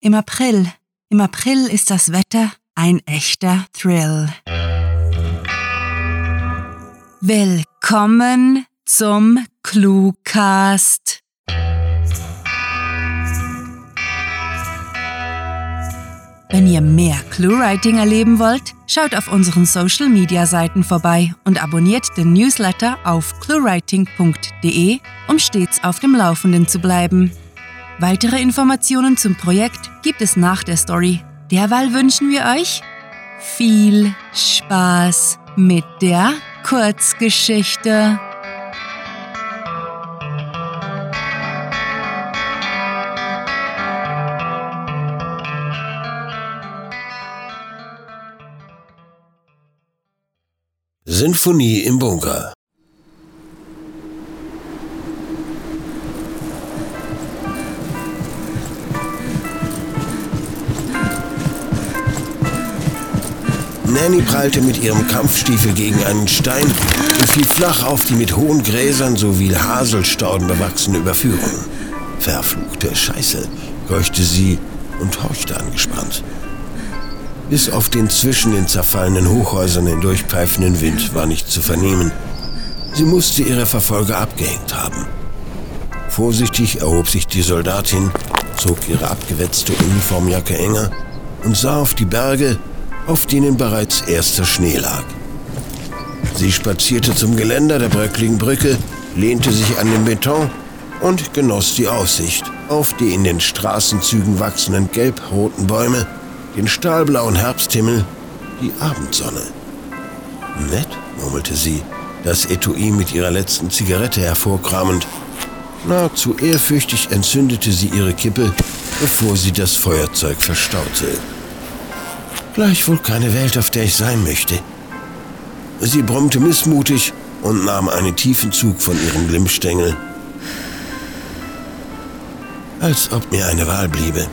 Im April. Im April ist das Wetter ein echter Thrill. Willkommen zum Cluecast. Wenn ihr mehr Cluewriting erleben wollt, schaut auf unseren Social Media Seiten vorbei und abonniert den Newsletter auf cluewriting.de, um stets auf dem Laufenden zu bleiben. Weitere Informationen zum Projekt gibt es nach der Story. Derweil wünschen wir euch viel Spaß mit der Kurzgeschichte. Sinfonie im Bunker. Nanny prallte mit ihrem Kampfstiefel gegen einen Stein und fiel flach auf die mit hohen Gräsern sowie Haselstauden bewachsene Überführung. Verfluchte Scheiße, keuchte sie und horchte angespannt. Bis auf den zwischen den zerfallenen Hochhäusern hindurchpfeifenden Wind war nichts zu vernehmen. Sie musste ihre Verfolger abgehängt haben. Vorsichtig erhob sich die Soldatin, zog ihre abgewetzte Uniformjacke enger und sah auf die Berge, auf denen bereits erster Schnee lag. Sie spazierte zum Geländer der bröckligen Brücke, lehnte sich an den Beton und genoss die Aussicht auf die in den Straßenzügen wachsenden gelb-roten Bäume den stahlblauen Herbsthimmel, die Abendsonne. Nett, murmelte sie, das Etui mit ihrer letzten Zigarette hervorkramend. Nahezu ehrfürchtig entzündete sie ihre Kippe, bevor sie das Feuerzeug verstaute. Gleich wohl keine Welt, auf der ich sein möchte. Sie brummte missmutig und nahm einen tiefen Zug von ihrem Glimmstängel. Als ob mir eine Wahl bliebe.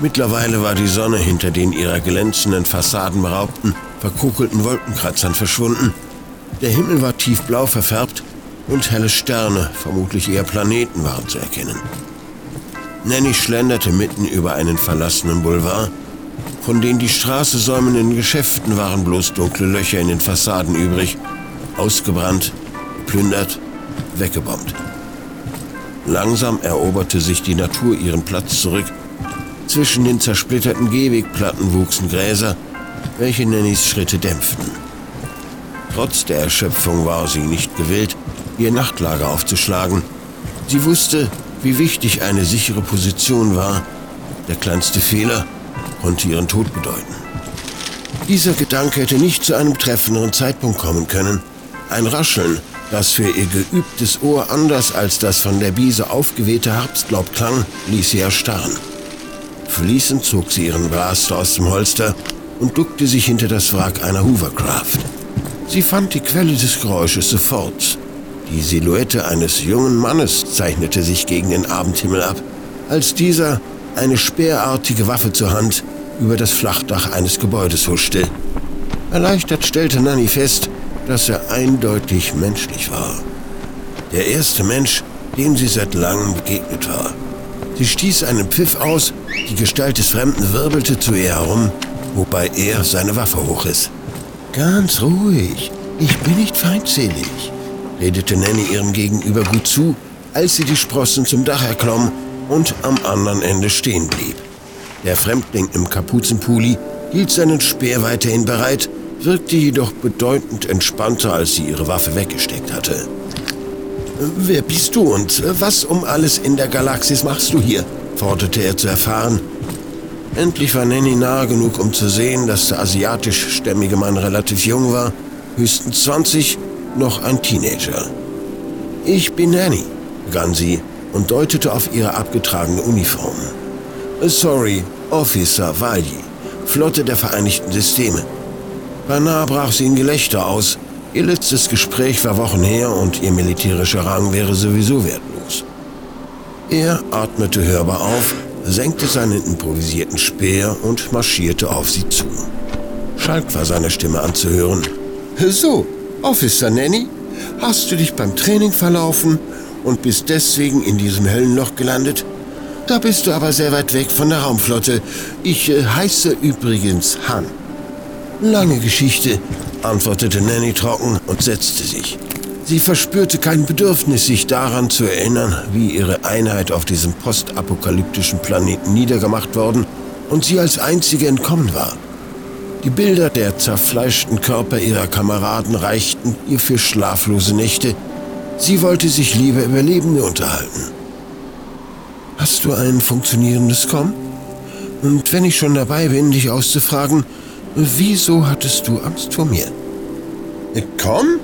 Mittlerweile war die Sonne hinter den ihrer glänzenden Fassaden beraubten, verkokelten Wolkenkratzern verschwunden. Der Himmel war tiefblau verfärbt und helle Sterne, vermutlich eher Planeten, waren zu erkennen. Nanny schlenderte mitten über einen verlassenen Boulevard. Von den die Straße säumenden Geschäften waren bloß dunkle Löcher in den Fassaden übrig, ausgebrannt, geplündert, weggebombt. Langsam eroberte sich die Natur ihren Platz zurück zwischen den zersplitterten Gehwegplatten wuchsen Gräser, welche Nannys Schritte dämpften. Trotz der Erschöpfung war sie nicht gewillt, ihr Nachtlager aufzuschlagen. Sie wusste, wie wichtig eine sichere Position war. Der kleinste Fehler konnte ihren Tod bedeuten. Dieser Gedanke hätte nicht zu einem treffenderen Zeitpunkt kommen können. Ein Rascheln, das für ihr geübtes Ohr anders als das von der Biese aufgewehte Herbstlaub klang, ließ sie erstarren. Fließend zog sie ihren Blaster aus dem Holster und duckte sich hinter das Wrack einer Hoovercraft. Sie fand die Quelle des Geräusches sofort. Die Silhouette eines jungen Mannes zeichnete sich gegen den Abendhimmel ab, als dieser, eine speerartige Waffe zur Hand, über das Flachdach eines Gebäudes huschte. Erleichtert stellte Nanny fest, dass er eindeutig menschlich war. Der erste Mensch, dem sie seit langem begegnet war. Sie stieß einen Pfiff aus, die Gestalt des Fremden wirbelte zu ihr herum, wobei er seine Waffe hochriss. Ganz ruhig, ich bin nicht feindselig, redete Nanny ihrem Gegenüber gut zu, als sie die Sprossen zum Dach erklomm und am anderen Ende stehen blieb. Der Fremdling im Kapuzenpulli hielt seinen Speer weiterhin bereit, wirkte jedoch bedeutend entspannter, als sie ihre Waffe weggesteckt hatte. Wer bist du und was um alles in der Galaxis machst du hier? forderte er zu erfahren. Endlich war Nanny nahe genug, um zu sehen, dass der asiatischstämmige Mann relativ jung war, höchstens 20, noch ein Teenager. Ich bin Nanny, begann sie und deutete auf ihre abgetragene Uniform. Sorry, Officer Valji, Flotte der Vereinigten Systeme. Beinahe brach sie in Gelächter aus, Ihr letztes Gespräch war Wochen her und ihr militärischer Rang wäre sowieso wertlos. Er atmete hörbar auf, senkte seinen improvisierten Speer und marschierte auf sie zu. Schalk war seine Stimme anzuhören. So, Officer Nanny, hast du dich beim Training verlaufen und bist deswegen in diesem Höllenloch gelandet? Da bist du aber sehr weit weg von der Raumflotte. Ich äh, heiße übrigens Han. Lange Geschichte, antwortete Nanny trocken und setzte sich. Sie verspürte kein Bedürfnis, sich daran zu erinnern, wie ihre Einheit auf diesem postapokalyptischen Planeten niedergemacht worden und sie als einzige entkommen war. Die Bilder der zerfleischten Körper ihrer Kameraden reichten ihr für schlaflose Nächte. Sie wollte sich lieber über Lebende unterhalten. Hast du ein funktionierendes Com? Und wenn ich schon dabei bin, dich auszufragen, wieso hattest du Angst vor mir? Com?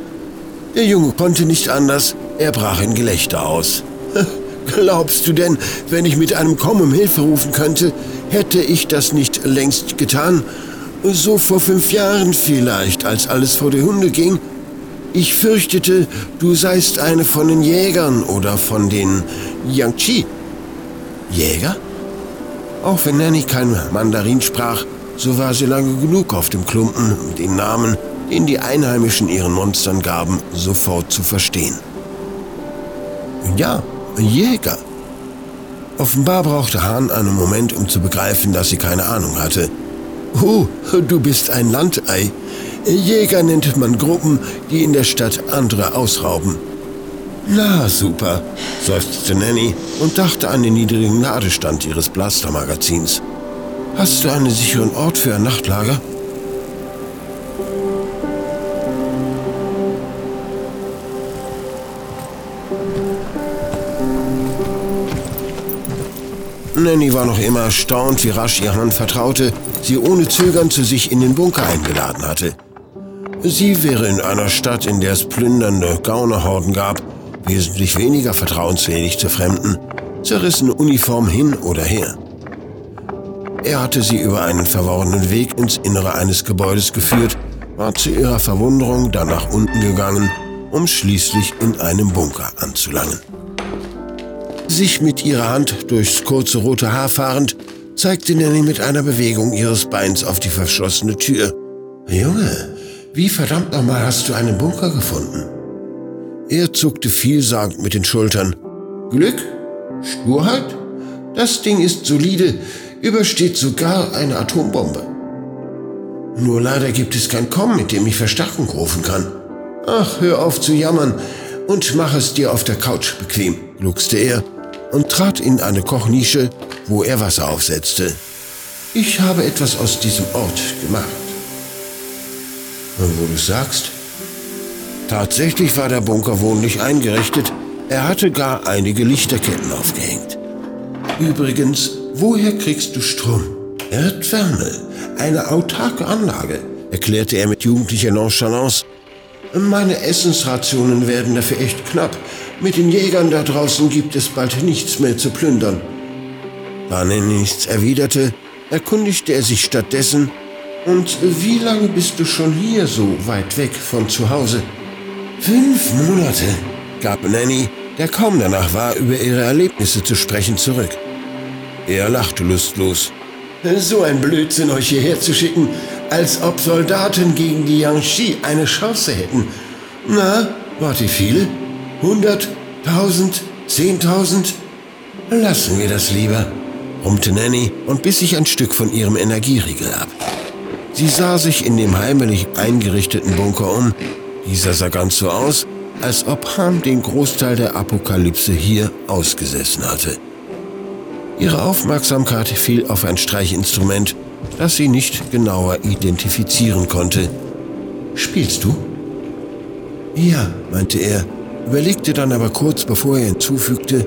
Der Junge konnte nicht anders, er brach in Gelächter aus. Glaubst du denn, wenn ich mit einem Komm um Hilfe rufen könnte, hätte ich das nicht längst getan? So vor fünf Jahren vielleicht, als alles vor die Hunde ging. Ich fürchtete, du seist eine von den Jägern oder von den Yangtze. Jäger? Auch wenn Nanny kein Mandarin sprach, so war sie lange genug auf dem Klumpen, den Namen den die Einheimischen ihren Monstern gaben, sofort zu verstehen. Ja, Jäger. Offenbar brauchte Hahn einen Moment, um zu begreifen, dass sie keine Ahnung hatte. Oh, du bist ein Landei. Jäger nennt man Gruppen, die in der Stadt andere ausrauben. Na, super, seufzte Nanny und dachte an den niedrigen Ladestand ihres Blastermagazins. Hast du einen sicheren Ort für ein Nachtlager? Nanny war noch immer erstaunt, wie rasch ihr Hand vertraute, sie ohne Zögern zu sich in den Bunker eingeladen hatte. Sie wäre in einer Stadt, in der es plündernde Gaunerhorden gab, wesentlich weniger vertrauensfähig zu Fremden, zerrissene Uniform hin oder her. Er hatte sie über einen verworrenen Weg ins Innere eines Gebäudes geführt, war zu ihrer Verwunderung dann nach unten gegangen, um schließlich in einem Bunker anzulangen. Sich mit ihrer Hand durchs kurze rote Haar fahrend, zeigte Nanny mit einer Bewegung ihres Beins auf die verschlossene Tür. Junge, wie verdammt nochmal hast du einen Bunker gefunden? Er zuckte vielsagend mit den Schultern. Glück? Sturheit? Das Ding ist solide, übersteht sogar eine Atombombe. Nur leider gibt es kein Komm, mit dem ich Verstärkung rufen kann. Ach, hör auf zu jammern und mach es dir auf der Couch bequem, gluckste er und trat in eine Kochnische, wo er Wasser aufsetzte. Ich habe etwas aus diesem Ort gemacht. Und wo du sagst? Tatsächlich war der Bunker wohnlich eingerichtet. Er hatte gar einige Lichterketten aufgehängt. Übrigens, woher kriegst du Strom? Erdwärme, eine autarke Anlage, erklärte er mit jugendlicher Nonchalance. Meine Essensrationen werden dafür echt knapp. Mit den Jägern da draußen gibt es bald nichts mehr zu plündern. Da Nanny nichts erwiderte, erkundigte er sich stattdessen, und wie lange bist du schon hier so weit weg von zu Hause? Fünf Monate, gab Nanny, der kaum danach war, über ihre Erlebnisse zu sprechen, zurück. Er lachte lustlos. So ein Blödsinn, euch hierher zu schicken, als ob Soldaten gegen die Yangtze eine Chance hätten. Na, wart ihr viele? Hundert, tausend, zehntausend? Lassen wir das lieber, brummte Nanny und biss sich ein Stück von ihrem Energieriegel ab. Sie sah sich in dem heimlich eingerichteten Bunker um. Dieser sah ganz so aus, als ob Ham den Großteil der Apokalypse hier ausgesessen hatte. Ihre Aufmerksamkeit fiel auf ein Streichinstrument, das sie nicht genauer identifizieren konnte. Spielst du? Ja, meinte er, überlegte dann aber kurz, bevor er hinzufügte,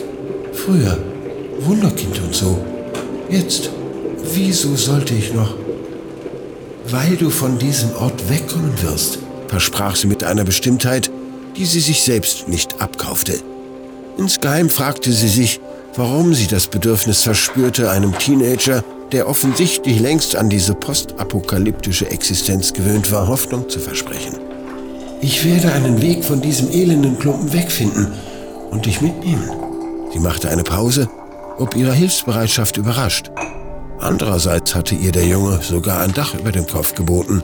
früher, Wunderkind und so. Jetzt, wieso sollte ich noch? Weil du von diesem Ort wegkommen wirst, versprach sie mit einer Bestimmtheit, die sie sich selbst nicht abkaufte. Insgeheim fragte sie sich, warum sie das Bedürfnis verspürte, einem Teenager, der offensichtlich längst an diese postapokalyptische Existenz gewöhnt war, Hoffnung zu versprechen. Ich werde einen Weg von diesem elenden Klumpen wegfinden und dich mitnehmen. Sie machte eine Pause, ob ihrer Hilfsbereitschaft überrascht. Andererseits hatte ihr der Junge sogar ein Dach über dem Kopf geboten.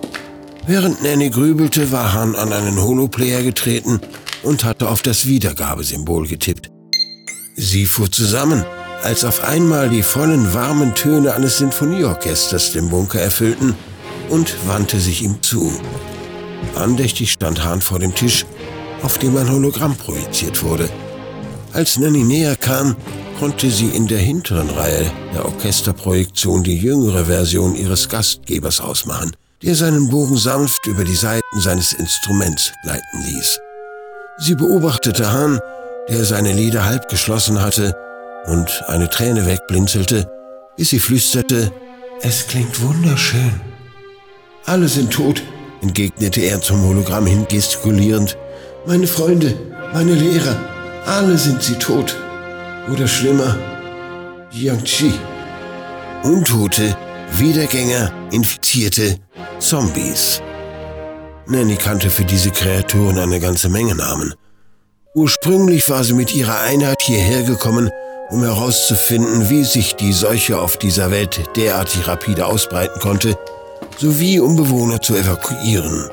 Während Nanny grübelte, war Han an einen Holoplayer getreten und hatte auf das Wiedergabesymbol getippt. Sie fuhr zusammen, als auf einmal die vollen warmen Töne eines Sinfonieorchesters den Bunker erfüllten und wandte sich ihm zu. Andächtig stand Hahn vor dem Tisch, auf dem ein Hologramm projiziert wurde. Als Nanny näher kam, konnte sie in der hinteren Reihe der Orchesterprojektion die jüngere Version ihres Gastgebers ausmachen, der seinen Bogen sanft über die Saiten seines Instruments gleiten ließ. Sie beobachtete Hahn, der seine Lider halb geschlossen hatte und eine Träne wegblinzelte, bis sie flüsterte, es klingt wunderschön. Alle sind tot, entgegnete er zum Hologramm hin gestikulierend. Meine Freunde, meine Lehrer, alle sind sie tot. Oder schlimmer, Jiangxi. Untote, Wiedergänger, Infizierte, Zombies. Nanny kannte für diese Kreaturen eine ganze Menge Namen. Ursprünglich war sie mit ihrer Einheit hierher gekommen, um herauszufinden, wie sich die Seuche auf dieser Welt derartig rapide ausbreiten konnte, sowie um Bewohner zu evakuieren.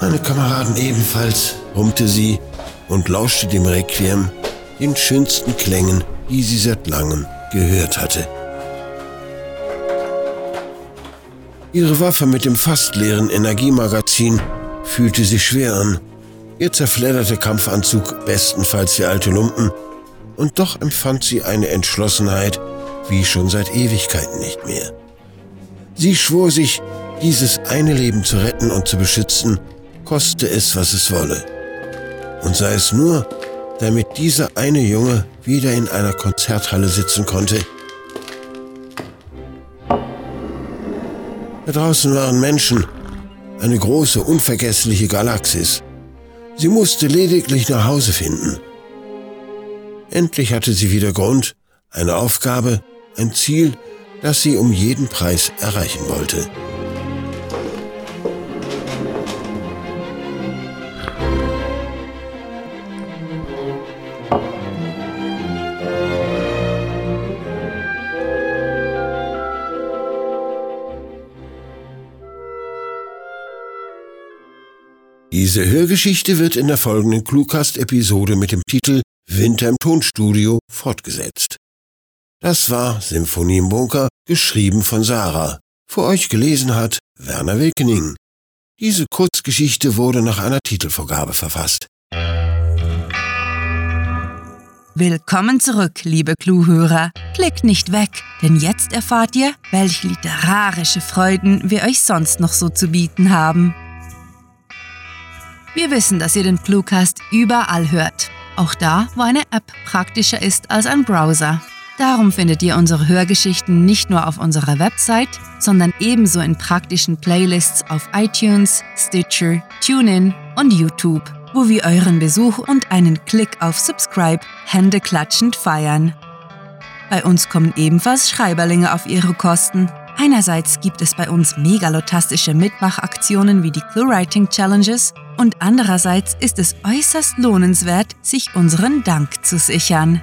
Meine Kameraden ebenfalls, brummte sie und lauschte dem Requiem, den schönsten Klängen, die sie seit langem gehört hatte. Ihre Waffe mit dem fast leeren Energiemagazin fühlte sich schwer an. Ihr zerfledderte Kampfanzug bestenfalls wie alte Lumpen, und doch empfand sie eine Entschlossenheit wie schon seit Ewigkeiten nicht mehr. Sie schwor sich, dieses eine Leben zu retten und zu beschützen, koste es, was es wolle. Und sei es nur, damit dieser eine Junge wieder in einer Konzerthalle sitzen konnte. Da draußen waren Menschen, eine große, unvergessliche Galaxis. Sie musste lediglich nach Hause finden. Endlich hatte sie wieder Grund, eine Aufgabe, ein Ziel, das sie um jeden Preis erreichen wollte. Diese Hörgeschichte wird in der folgenden Cluecast-Episode mit dem Titel Winter im Tonstudio fortgesetzt. Das war Symphonie im Bunker, geschrieben von Sarah. Für euch gelesen hat Werner Wilkening. Diese Kurzgeschichte wurde nach einer Titelvorgabe verfasst. Willkommen zurück, liebe Clue-Hörer. Klickt nicht weg, denn jetzt erfahrt ihr, welche literarische Freuden wir euch sonst noch so zu bieten haben. Wir wissen, dass ihr den Cluecast überall hört. Auch da, wo eine App praktischer ist als ein Browser. Darum findet ihr unsere Hörgeschichten nicht nur auf unserer Website, sondern ebenso in praktischen Playlists auf iTunes, Stitcher, TuneIn und YouTube, wo wir euren Besuch und einen Klick auf Subscribe händeklatschend feiern. Bei uns kommen ebenfalls Schreiberlinge auf ihre Kosten. Einerseits gibt es bei uns megalotastische Mitmachaktionen wie die ClueWriting Challenges und andererseits ist es äußerst lohnenswert, sich unseren Dank zu sichern.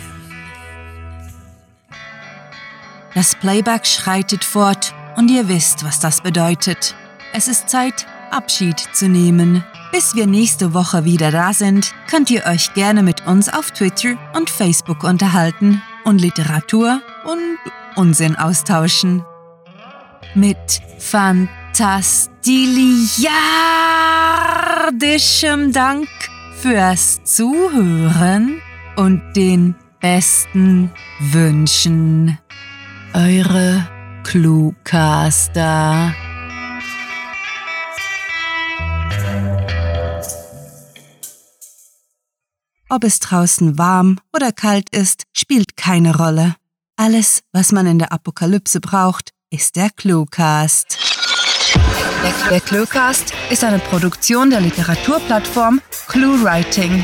Das Playback schreitet fort und ihr wisst, was das bedeutet. Es ist Zeit, Abschied zu nehmen. Bis wir nächste Woche wieder da sind, könnt ihr euch gerne mit uns auf Twitter und Facebook unterhalten und Literatur und Unsinn austauschen. Mit fantastiliardischem Dank fürs Zuhören und den besten Wünschen. Eure Cluecaster. Ob es draußen warm oder kalt ist, spielt keine Rolle. Alles, was man in der Apokalypse braucht, ist der Cluecast. Der, Cluecast ist eine Produktion der Literaturplattform ClueWriting.